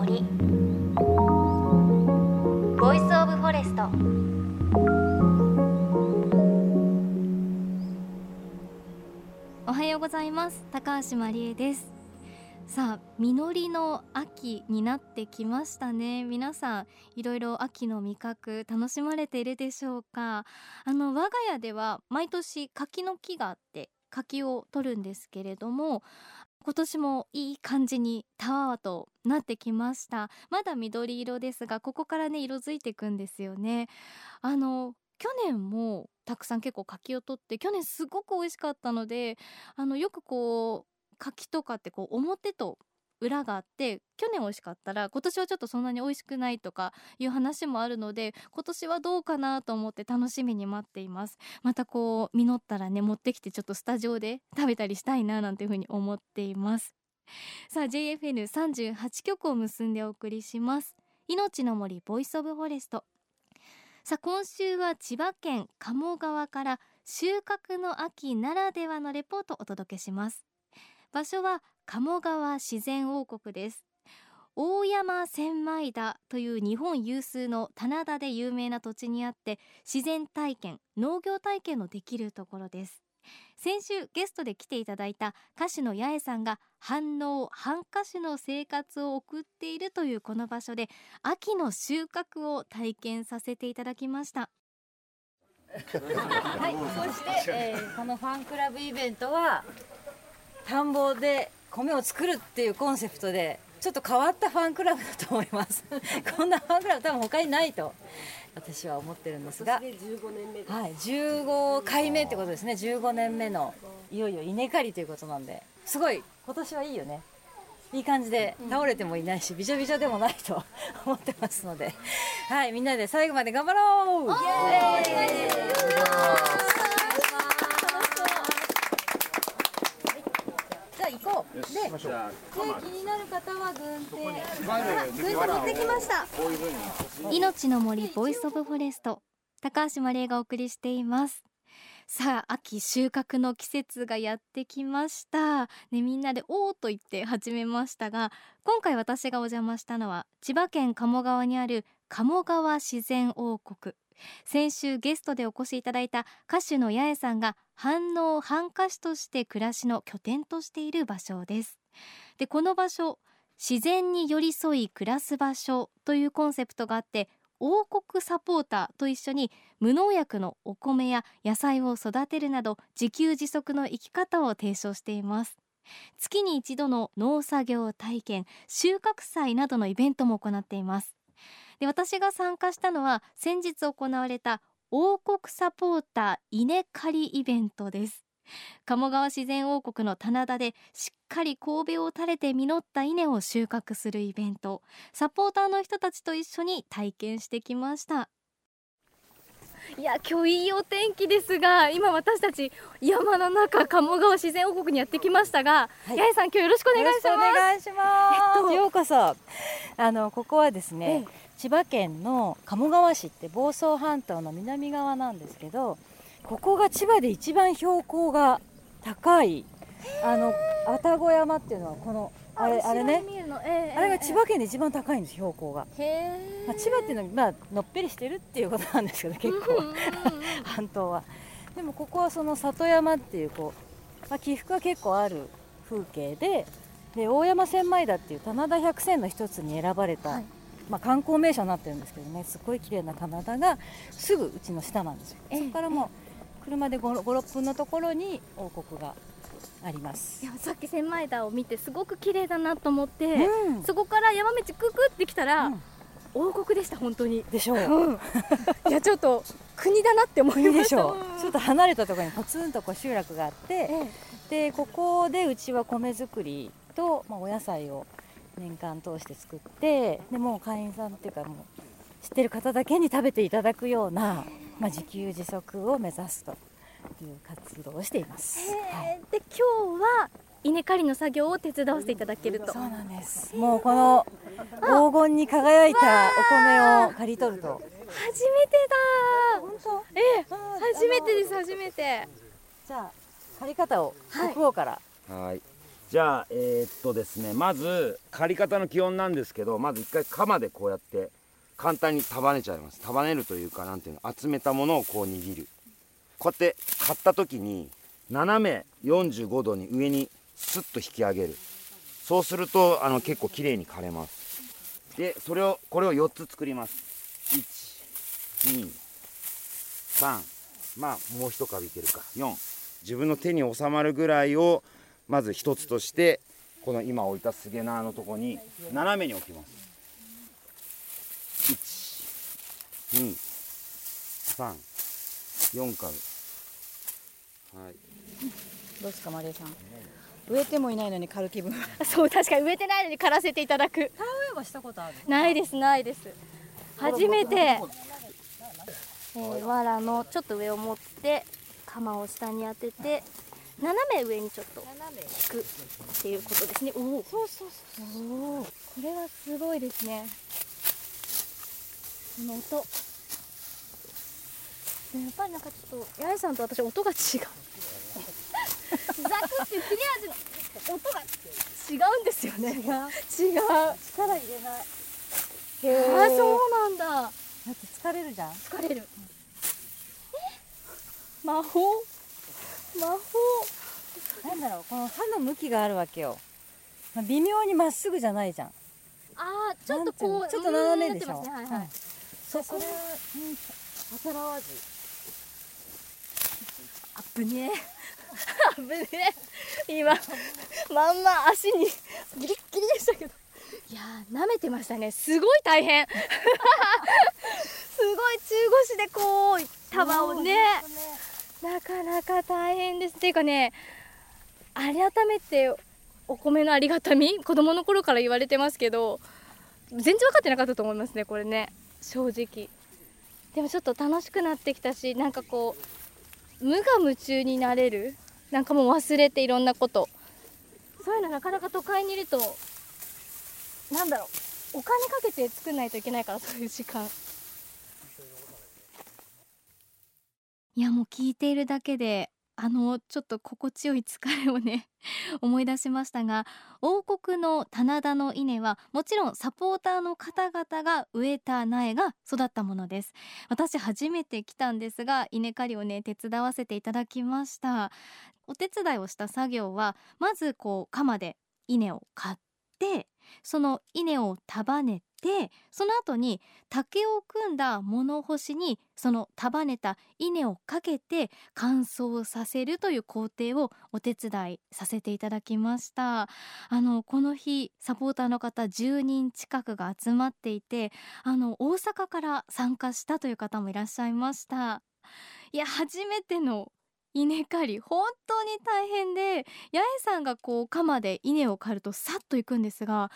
森。 Voice of Forest おはようございます。高橋真理恵です。さあ実りの秋になってきましたね。皆さんいろいろ秋の味覚楽しまれているでしょうか？あの我が家では毎年柿の木があって柿を取るんですけれども今年もいい感じにタワーとなってきました。まだ緑色ですがここからね色づいていくんですよね。あの去年もたくさん結構柿を取って去年すごく美味しかったのであのよくこう柿とかってこう表と裏があって去年美味しかったら今年はちょっとそんなに美味しくないとかいう話もあるので今年はどうかなと思って楽しみに待っています。またこう実ったらね持ってきてちょっとスタジオで食べたりしたいななんていうふうに思っています。さあ JFN38 曲を結んでお送りします。命の森 Voice of Forest。さあ今週は千葉県鴨川から収穫の秋ならではのレポートをお届けします。場所は鴨川自然王国です。大山千枚田という日本有数の棚田で有名な土地にあって自然体験農業体験のできるところです。先週ゲストで来ていただいた歌手の八重さんが反応反歌手の生活を送っているというこの場所で秋の収穫を体験させていただきました。はい、そして、えーこのファンクラブイベントは田んぼで米を作るっていうコンセプトでちょっと変わったファンクラブだと思います。こんなファンクラブ多分他にないと私は思ってるんですが。はい、15回目ってことですね。15年目のいよいよ稲刈りということなんで。すごい今年はいいよね。いい感じで倒れてもいないしびちょびちょでもないと 思ってますので。はいみんなで最後まで頑張ろうイエーイじゃあ行こうでで気になる方は軍手あ軍手持ってきました。命の森 Voice of Forest高橋真理恵がお送りしています。さあ秋収穫の季節がやってきました。ねみんなでおーと言って始めましたが今回私がお邪魔したのは千葉県鴨川にある鴨川自然王国先週ゲストでお越しいただいた歌手の八重さんが反応反歌手として暮らしの拠点としている場所です。でこの場所自然に寄り添い暮らす場所というコンセプトがあって王国サポーターと一緒に無農薬のお米や野菜を育てるなど自給自足の生き方を提唱しています。月に一度の農作業体験収穫祭などのイベントも行っています。で私が参加したのは先日行われた王国サポーター稲刈りイベントです。鴨川自然王国の棚田でしっかり神戸を垂れて実った稲を収穫するイベント。サポーターの人たちと一緒に体験してきました。いや今日いいお天気ですが今私たち山の中鴨川自然王国にやってきましたが、はい。八重さん今日よろしくお願いします。よろしくお願いします、えっとようこそ。あのここはですね、千葉県の鴨川市って房総半島の南側なんですけどここが千葉で一番標高が高いあの愛宕山っていうのはこのあれあれね。あれが千葉県で一番高いんです標高が、へまあ、千葉っていうのは、まあのっぺりしてるっていうことなんですけど結構。半島は。でもここはその里山っていうこう、まあ、起伏が結構ある風景でで大山千枚田っていう棚田百選の一つに選ばれた、はいまあ、観光名所になってるんですけどねすごい綺麗な棚田がすぐうちの下なんですよ、ええ。そこからもう車で56分のところに王国があります。いやさっき千枚田を見てすごく綺麗だなと思って、うん。そこから山道ククってきたら、うん。王国でした本当に。でしょう。うん、いやちょっと国だなって思いました。ちょっと離れたところにポツンとこう集落があってええ。でここでうちは米作りと、まあ、お野菜を年間通して作ってでもう会員さんっていうかもう知ってる方だけに食べていただくような、まあ、自給自足を目指すという活動をしています、はい。えーで今日は稲刈りの作業を手伝わせていただけると。そうなんです。もうこの黄金に輝いたお米を刈り取ると。初めてだ。本当？ええ初めてです初めて。じゃあ刈り方をはい。国王から。はい。じゃあえー、っとですねまず借り方の基本なんですけどまず一回鎌でこうやって簡単に束ねちゃいます。束ねるというかなんていうの集めたものをこう握る。こうやって買った時に斜め45度に上にスッと引き上げる。そうするとあの結構綺麗に枯れます。でそれをこれを4つ作ります。123まあもう一株いけるか。4自分の手に収まるぐらいをまず一つとしてこの今置いたスゲナーのとこに斜めに置きます。123株。はい。どうですかマリエさん。植えてもいないのに刈る気分 そう確かに植えてないのに刈らせていただく。田植えはしたことある。ないですないです。初めて、えー、藁のちょっと上を持って鎌を下に当てて斜め上にちょっと引くっていうことですね。おおそうそうそうこれはすごいですね。この音。やっぱりなんかちょっと八重さんと私音が違う。ザクって切れ味の音が違うんですよね。違う。力入れない。あそうなんだ。だって疲れるじゃん。疲れる、魔法？魔法。なんだろうこの刃の向きがあるわけよ。まあ微妙にまっすぐじゃないじゃん。ああちょっとこうちょっと斜めでしょ。ね。はいはい、そそれに逆らわずあぶねえ。あぶねえ。今まんま足にギリッギリでしたけど。いやー舐めてましたね。すごい大変。すごい中腰でこう束をねなかなか大変です。っていうかね改めてお米のありがたみ子供の頃から言われてますけど全然分かってなかったと思いますねこれね。正直。でもちょっと楽しくなってきたしなんかこう無我夢中になれる。なんかもう忘れていろんなこと。そういうのなかなか都会にいるとなんだろう。お金かけて作んないといけないからそういう時間。いやもう聞いているだけであのちょっと心地よい疲れをね 思い出しましたが王国の棚田の稲はもちろんサポーターの方々が植えた苗が育ったものです。私初めて来たんですが稲刈りをね手伝わせていただきました。お手伝いをした作業はまずこう鎌で稲を刈ってその稲を束ねてその後に竹を組んだ物干しにその束ねた稲をかけて乾燥させるという工程をお手伝いさせていただきました。あのこの日サポーターの方10人近くが集まっていてあの大阪から参加したという方もいらっしゃいました。いや初めての稲刈り本当に大変で八重さんがこう鎌で稲を刈るとさっといくんですが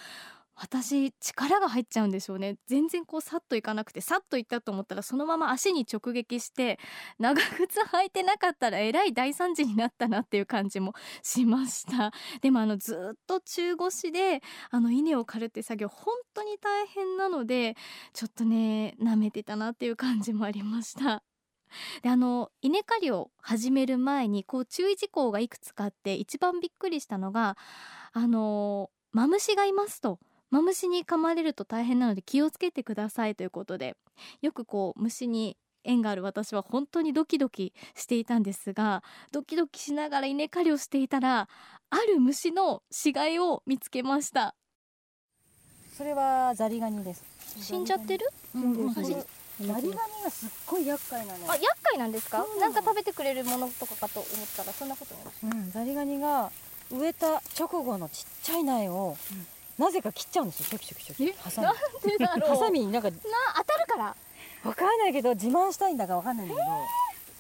私力が入っちゃうんでしょうね。全然こうさっといかなくてさっといったと思ったらそのまま足に直撃して長靴履いてなかったらえらい大惨事になったなっていう感じもしました。でもあのずっと中腰であの稲を刈るって作業本当に大変なのでちょっとね舐めてたなっていう感じもありました。であの稲刈りを始める前にこう注意事項がいくつかあって一番びっくりしたのがあのマムシがいますと。マムシに噛まれると大変なので気をつけてくださいということでよくこう虫に縁がある私は本当にドキドキしていたんですがドキドキしながら稲刈りをしていたらある虫の死骸を見つけました。それはザリガニです。死んじゃってる？うんザリガニがすっごい厄介なのあ厄介なんですか？そうなんか食べてくれるものとかかと思ったらそんなことない。うん、ザリガニが植えた直後のちっちゃい苗を、なぜか切っちゃうんですよ。チョキチョキチョキ。ハサミ。なんでだろう。ハサミになんかな当たるから。わかんないけど自慢したいんだかわかんないんだけど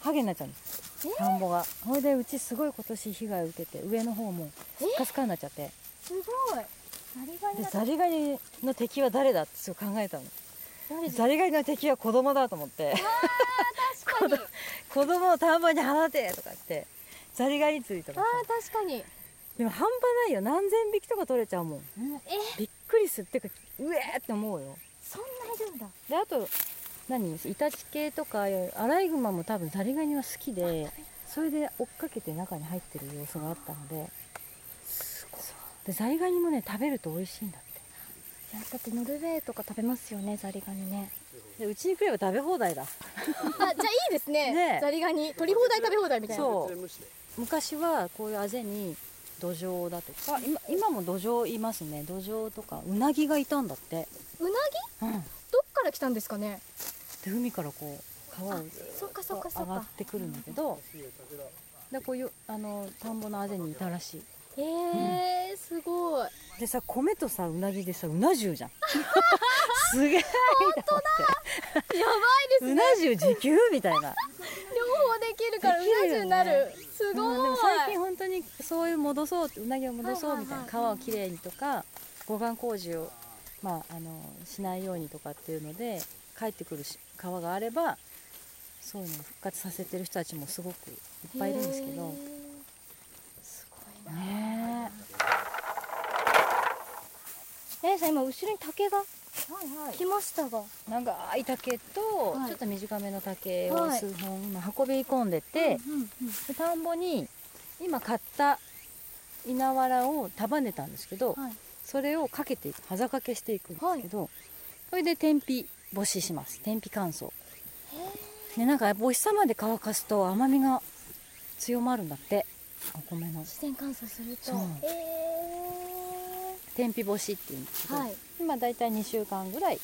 ハゲになっちゃうんです。田んぼが。ほいでうちすごい今年被害を受けて上の方もスッカスカになっちゃって。すごい。ザリガニの敵は誰だってすごい考えたの。誰ザリガニの敵は子供だと思って。確かに。子供を田んぼに放てとか言ってザリガニ釣りとかあさー確かにでも半端ないよ。何千匹とか取れちゃうもん。え？びっくりする。っていうかうえーって思うよ。そんないるんだ。であと何？イタチ系とかアライグマも多分ザリガニは好きでそれで追っかけて中に入ってる様子があったのででザリガニもね食べると美味しいんだって。いやだってノルウェーとか食べますよねザリガニね。でうちに来れば食べ放題だ。あじゃあいいですね。ねザリガニ。取り放題食べ放題みたいな。そう。昔はこういうあぜに土壌だとか今今も土壌いますね。土壌とかうなぎがいたんだって、うなぎ？うん、どっから来たんですかね？で海からこう川をそっかそっかそ上がってくるんだけどでこういうあの田んぼのあぜにいたらしい。へえすごい。でさ米とさうなぎでさうな重じゃん。すげえ。本当だ。やばいですうな重時給みたいなできるからうな重になる。すごい、うんでも最近本当にそういう戻そううなぎを戻そうみたいな、はいはいはい。川をきれいにとか護岸工事を、まあ、あのしないようにとかっていうので帰ってくるし川があればそういうのを復活させてる人たちもすごくいっぱいいるんですけど。すごいな。ねえ。さん今後ろに竹が？来ましたが。長い竹と、はい。ちょっと短めの竹をはい。数本今運び込んでて、田んぼに今買った稲わらを束ねたんですけど、はい。それをかけていく端かけしていくんですけど、それで天日干しします。天日乾燥。でなんかお日様で乾かすと甘みが強まるんだって。お米の。自然乾燥すると。え天日干しっていうんですけど、はい。今だいたい2週間ぐらい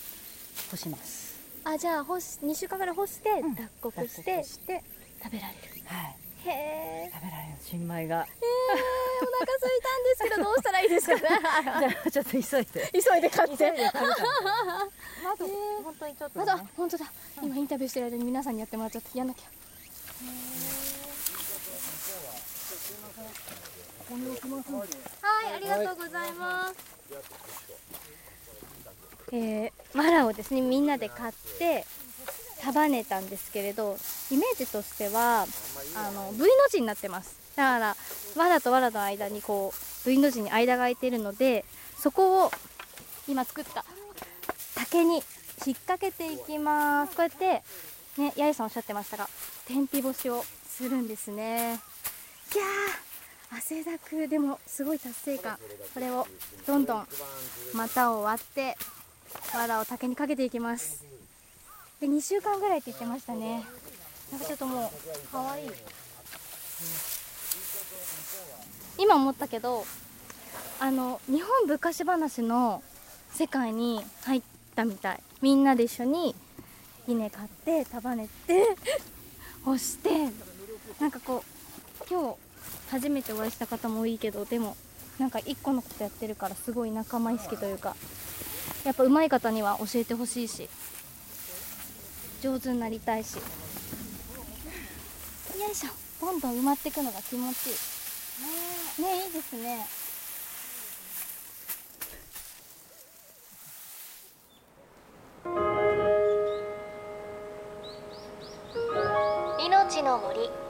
干します。ー、あじゃあ干し2週間ぐらい干して、ん。脱穀してして。食べられる。はい。へえ食べられる新米が。お腹空いたんですけどどうしたらいいですかね。じゃあちょっと急いで。急いで買って。で食べたの。あと本当にちょっとあねと本当だ。今インタビューしてる間に皆さんにやってもらっちゃってやんなきゃはいありがとうございます。えー、マラをですねみんなで買って束ねたんですけれどイメージとしてはあの V の字になってます。だから藁と藁の間にこう V の字に間が空いてるのでそこを今作った竹に引っ掛けていきます。こうやってね八重さんおっしゃってましたが天日干しをするんですね。いやー汗だくでもすごい達成感。これをどんどん股を割って藁を竹にかけていきます。で2週間ぐらいって言ってましたね。なんかちょっともうかわい。い今思ったけどあの日本昔話の世界に入ったみたい。みんなで一緒に稲買って束ねて干してなんかこう今日初めてお会いした方も多いけどでもなんか一個のことやってるからすごい仲間意識というかやっぱ上手い方には教えてほしいし上手になりたいし。よいしょ。どんどん埋まっていくのが気持ちいい。ねえいいですね。命の森。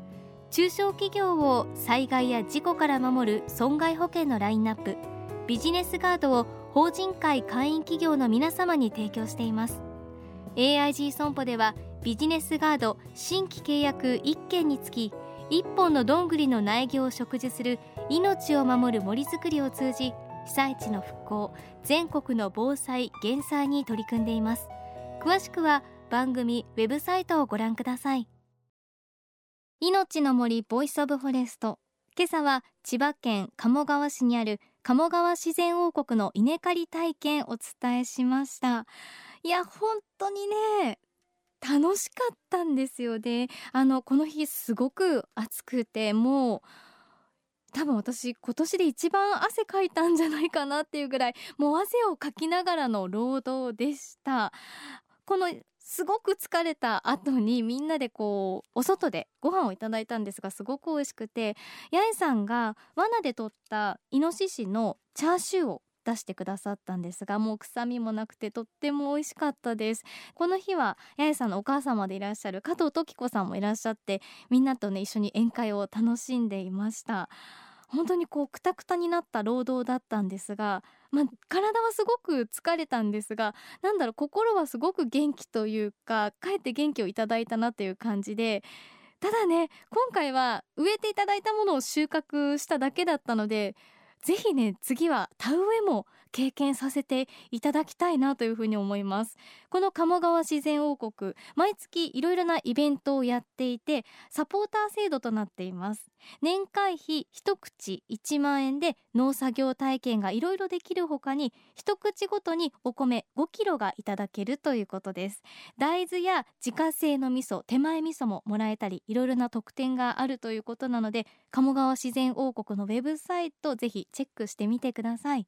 中小企業を災害や事故から守る損害保険のラインナップビジネスガードを法人会会員企業の皆様に提供しています。AIG 損保ではビジネスガード新規契約1件につき1本のどんぐりの苗木を植樹する命を守る森づくりを通じ被災地の復興全国の防災減災に取り組んでいます。詳しくは番組ウェブサイトをご覧ください。命の森 Voice of Forest。今朝は千葉県鴨川市にある鴨川自然王国の稲刈り体験お伝えしました。いや本当にね楽しかったんですよね。あのこの日すごく暑くてもう多分私今年で一番汗かいたんじゃないかなっていうぐらいもう汗をかきながらの労働でした。このすごく疲れた後にみんなでこうお外でご飯をいただいたんですがすごく美味しくて八重さんが罠で取ったイノシシのチャーシューを出してくださったんですがもう臭みもなくてとっても美味しかったです。この日は八重さんのお母様でいらっしゃる加藤時子さんもいらっしゃってみんなとね一緒に宴会を楽しんでいました。本当にこうくたくたになった労働だったんですが、まあ、体はすごく疲れたんですがなんだろう心はすごく元気というかかえって元気をいただいたなという感じでただね今回は植えていただいたものを収穫しただけだったので是非ね次は田植えも経験させていただきたいなというふうに思います。この鴨川自然王国毎月いろいろなイベントをやっていてサポーター制度となっています。年会費一口1万円で農作業体験がいろいろできるほかに一口ごとにお米5キロがいただけるということです。大豆や自家製の味噌手前味噌ももらえたりいろいろな特典があるということなので鴨川自然王国のウェブサイトぜひチェックしてみてください。